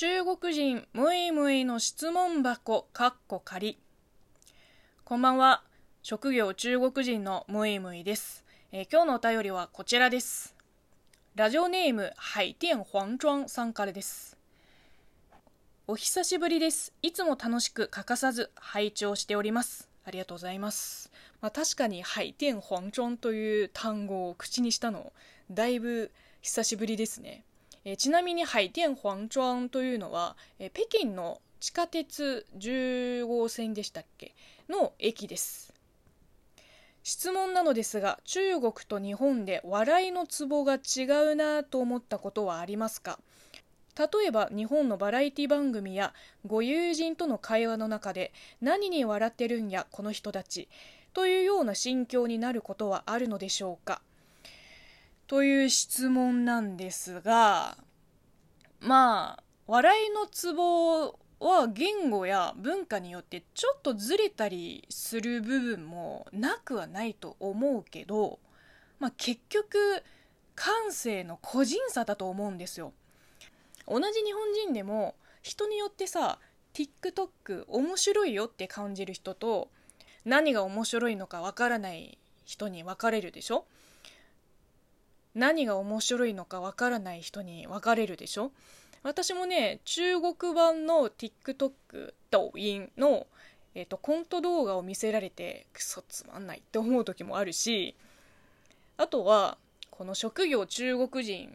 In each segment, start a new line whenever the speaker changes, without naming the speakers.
中国人ムイムイの質問箱かっこ仮こんばんは。職業中国人のムイムイです、えー、今日のお便りはこちらです。ラジオネーム海天黄庄さんからです。お久しぶりです。いつも楽しく欠かさず拝聴しております。ありがとうございます、まあ、確かに海天黄庄という単語を口にしたのだいぶ久しぶりですね。えー、ちなみに海天黄庄というのは、えー、北京の地下鉄10号線でしたっけの駅です。質問なのですが中国と日本で笑いのツボが違うなと思ったことはありますか？例えば日本のバラエティ番組やご友人との会話の中で何に笑ってるんやこの人たち。というような心境になることはあるのでしょうか？という質問なんですが、まあ、笑いのツボは言語や文化によってちょっとずれたりする部分もなくはないと思うけど、まあ、結局感性の個人差だと思うんですよ。同じ日本人でも人によってさ TikTok 面白いよって感じる人と何が面白いのかわからない人に分かれるでしょ？何が面白いのかわからない人に分かれるでしょ？私もね中国版の TikTok 抖音の、えーと、コント動画を見せられてクソつまんないって思う時もあるしあとはこの職業中国人っ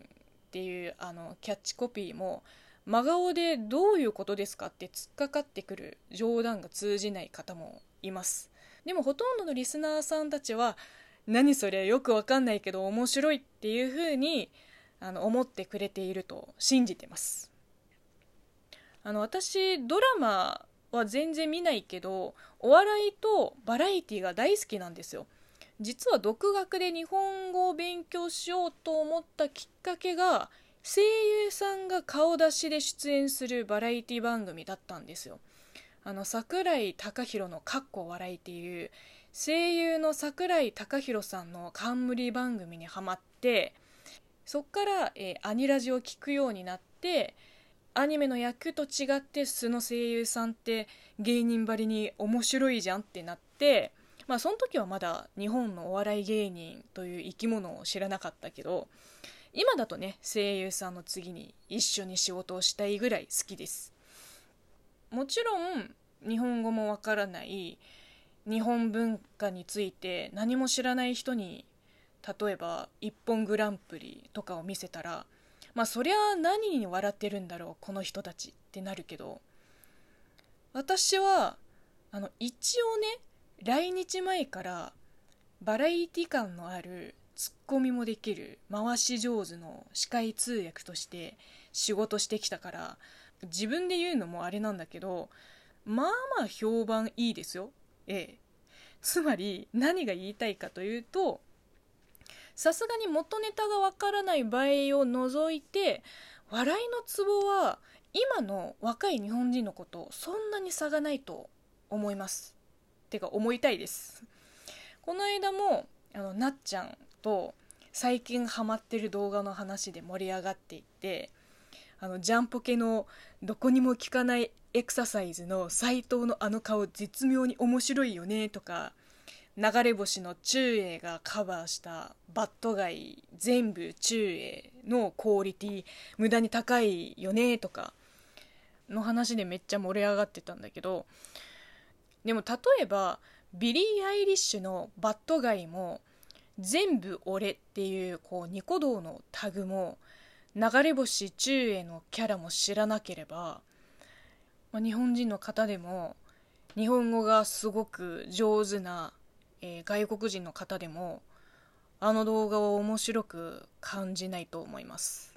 ていうあのキャッチコピーも真顔でどういうことですかって突っかかってくる冗談が通じない方もいます。でもほとんどのリスナーさんたちは何それよくわかんないけど面白いっていうふうにあの思ってくれていると信じてます。あの私ドラマは全然見ないけどお笑いとバラエティが大好きなんですよ。実は独学で日本語を勉強しようと思ったきっかけが声優さんが顔出しで出演するバラエティ番組だったんですよ。あの桜井貴弘の「かっこ笑い」っていう声優の桜井貴弘さんの冠番組にはまってそっから、えー、アニラジを聞くようになってアニメの役と違って素の声優さんって芸人ばりに面白いじゃんってなってまあその時はまだ日本のお笑い芸人という生き物を知らなかったけど今だとね声優さんの次に一緒に仕事をしたいぐらい好きです。もちろん日本語もわからない日本文化について何も知らない人に例えば「一本グランプリ」とかを見せたらまあそりゃ何に笑ってるんだろうこの人たちってなるけど私はあの一応ね来日前からバラエティ感のあるツッコミもできる回し上手の司会通訳として仕事してきたから自分で言うのもあれなんだけどまあまあ評判いいですよ。ええ、つまり何が言いたいかというとさすがに元ネタがわからない場合を除いて笑いのツボは今の若い日本人のことそんなに差がないと思います。てか思いたいです。この間もあのなっちゃんと最近ハマってる動画の話で盛り上がっていてあのジャンポケのどこにも効かないエクササイズの斎藤のあの顔絶妙に面白いよねとか流れ星の中英がカバーしたバッドガイ全部中英のクオリティ無駄に高いよねとかの話でめっちゃ盛り上がってたんだけどでも例えばビリー・アイリッシュのバッドガイも全部俺っていうこうニコ動のタグも流れ星中英のキャラも知らなければまあ、日本人の方でも日本語がすごく上手な、えー、外国人の方でもあの動画を面白く感じないと思います。